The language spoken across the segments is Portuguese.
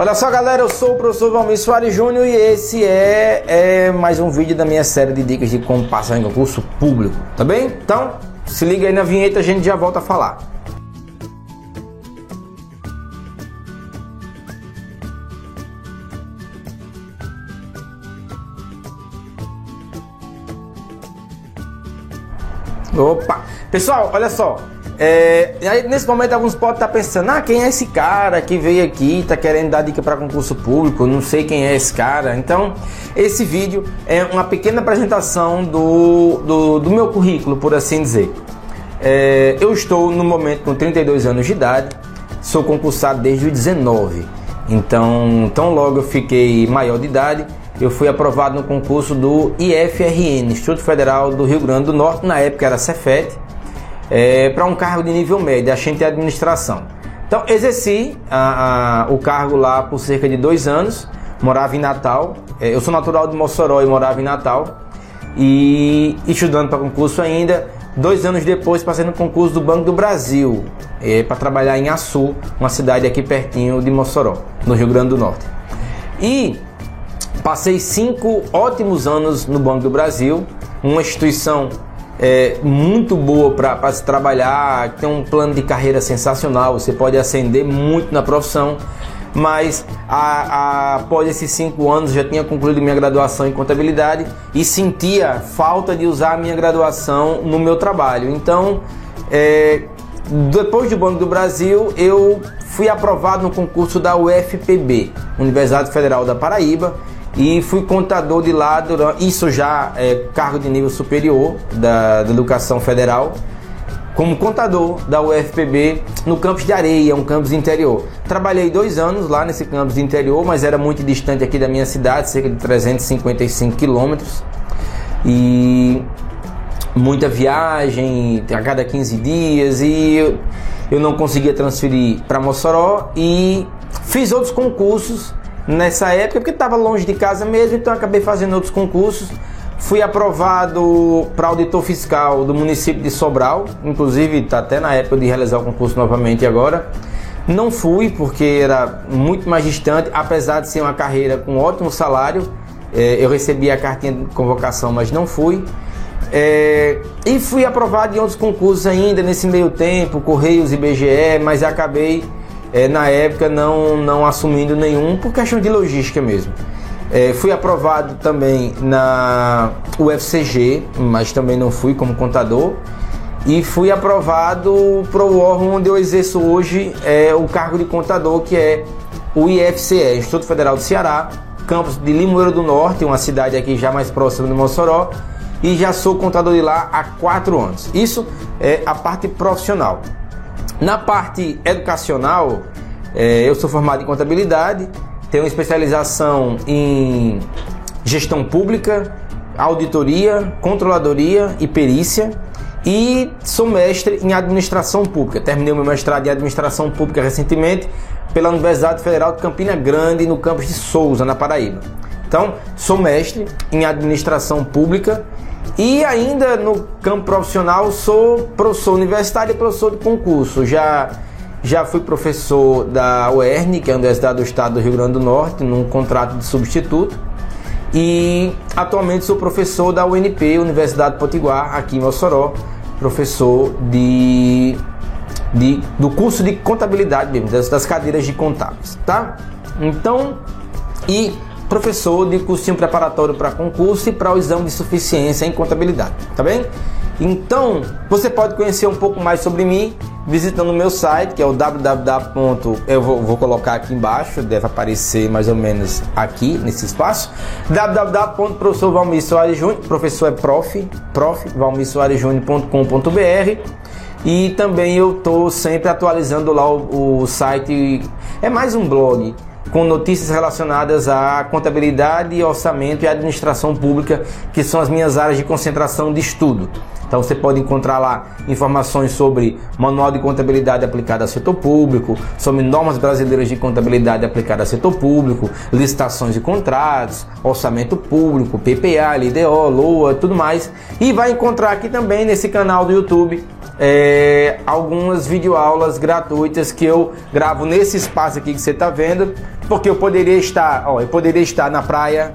Olha só, galera, eu sou o professor Valmir Soares Júnior e esse é, é, mais um vídeo da minha série de dicas de como passar em concurso público, tá bem? Então, se liga aí na vinheta, a gente já volta a falar. Opa! Pessoal, olha só, é, aí, nesse momento, alguns podem estar pensando: ah, quem é esse cara que veio aqui, está querendo dar dica para concurso público? Não sei quem é esse cara. Então, esse vídeo é uma pequena apresentação do, do, do meu currículo, por assim dizer. É, eu estou no momento com 32 anos de idade, sou concursado desde os 19. Então, tão logo eu fiquei maior de idade, eu fui aprovado no concurso do IFRN, Instituto Federal do Rio Grande do Norte, na época era Cefet é, para um cargo de nível médio, agente de administração. Então, exerci a, a, o cargo lá por cerca de dois anos, morava em Natal. É, eu sou natural de Mossoró e morava em Natal. E estudando para concurso ainda. Dois anos depois, passei no concurso do Banco do Brasil é, para trabalhar em Açu, uma cidade aqui pertinho de Mossoró, no Rio Grande do Norte. E passei cinco ótimos anos no Banco do Brasil, uma instituição é, muito boa para se trabalhar, tem um plano de carreira sensacional, você pode ascender muito na profissão. Mas a, a, após esses cinco anos já tinha concluído minha graduação em contabilidade e sentia falta de usar a minha graduação no meu trabalho. Então, é, depois do Banco do Brasil, eu fui aprovado no concurso da UFPB, Universidade Federal da Paraíba, e fui contador de lá durante isso já é cargo de nível superior da, da educação federal como contador da UFPB no campus de Areia, um campus interior. Trabalhei dois anos lá nesse campus interior, mas era muito distante aqui da minha cidade, cerca de 355 quilômetros. E muita viagem a cada 15 dias e eu, eu não conseguia transferir para Mossoró e fiz outros concursos nessa época, porque estava longe de casa mesmo, então acabei fazendo outros concursos. Fui aprovado para auditor fiscal do município de Sobral, inclusive está até na época de realizar o concurso novamente agora. Não fui porque era muito mais distante, apesar de ser uma carreira com ótimo salário. É, eu recebi a cartinha de convocação, mas não fui. É, e fui aprovado em outros concursos ainda nesse meio tempo, Correios e BGE, mas acabei é, na época não, não assumindo nenhum por questão de logística mesmo. É, fui aprovado também na UFCG, mas também não fui como contador. E fui aprovado para o órgão onde eu exerço hoje é, o cargo de contador, que é o IFCE, Instituto Federal do Ceará, campus de Limoeiro do Norte, uma cidade aqui já mais próxima de Mossoró, e já sou contador de lá há quatro anos. Isso é a parte profissional. Na parte educacional, é, eu sou formado em contabilidade, tenho especialização em gestão pública, auditoria, controladoria e perícia e sou mestre em administração pública. Terminei o meu mestrado em administração pública recentemente pela Universidade Federal de Campina Grande, no campus de Souza, na Paraíba. Então, sou mestre em administração pública e ainda no campo profissional sou professor universitário e professor de concurso. Já já fui professor da UERN, que é a Universidade do Estado do Rio Grande do Norte, num contrato de substituto. E atualmente sou professor da UNP, Universidade Potiguar, aqui em Mossoró, professor de, de do curso de contabilidade mesmo, das, das cadeiras de contábeis, tá? Então, e professor de cursinho preparatório para concurso e para o exame de suficiência em contabilidade, tá bem? Então, você pode conhecer um pouco mais sobre mim visitando o meu site, que é o www. Eu vou, vou, colocar aqui embaixo, deve aparecer mais ou menos aqui nesse espaço. www.professor professor é prof, prof, e também eu estou sempre atualizando lá o, o site, é mais um blog com notícias relacionadas à contabilidade, orçamento e administração pública, que são as minhas áreas de concentração de estudo. Então você pode encontrar lá informações sobre manual de contabilidade aplicada ao setor público, sobre normas brasileiras de contabilidade aplicada ao setor público, licitações de contratos, orçamento público, PPA, LDO, LOA, tudo mais. E vai encontrar aqui também nesse canal do YouTube é, algumas videoaulas gratuitas que eu gravo nesse espaço aqui que você está vendo Porque eu poderia estar, ó, eu poderia estar na praia,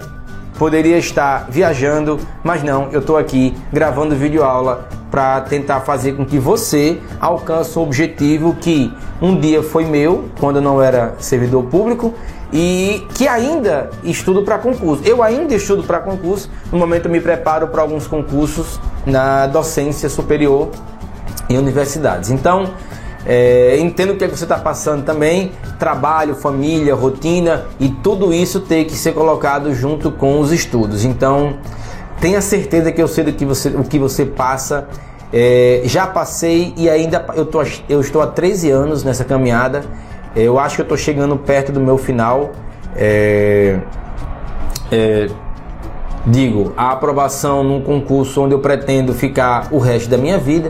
poderia estar viajando, mas não, eu estou aqui gravando vídeo aula para tentar fazer com que você alcance o objetivo que um dia foi meu, quando eu não era servidor público, e que ainda estudo para concurso. Eu ainda estudo para concurso, no momento eu me preparo para alguns concursos na docência superior em universidades. Então, é, entendo o que, é que você está passando também, trabalho, família, rotina e tudo isso tem que ser colocado junto com os estudos. Então, tenha certeza que eu sei do que você, o que você passa. É, já passei e ainda eu, tô, eu estou há 13 anos nessa caminhada. Eu acho que eu estou chegando perto do meu final. É, é, digo, a aprovação num concurso onde eu pretendo ficar o resto da minha vida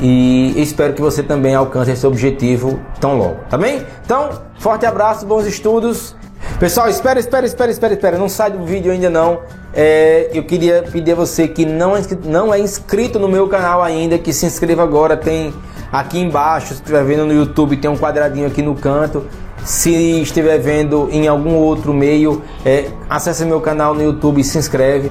e espero que você também alcance esse objetivo tão logo, tá bem? Então, forte abraço, bons estudos. Pessoal, espera, espera, espera, espera, espera, não sai do vídeo ainda não. É, eu queria pedir a você que não é, inscrito, não é inscrito no meu canal ainda, que se inscreva agora. Tem aqui embaixo, se estiver vendo no YouTube, tem um quadradinho aqui no canto. Se estiver vendo em algum outro meio, é, acesse meu canal no YouTube e se inscreve.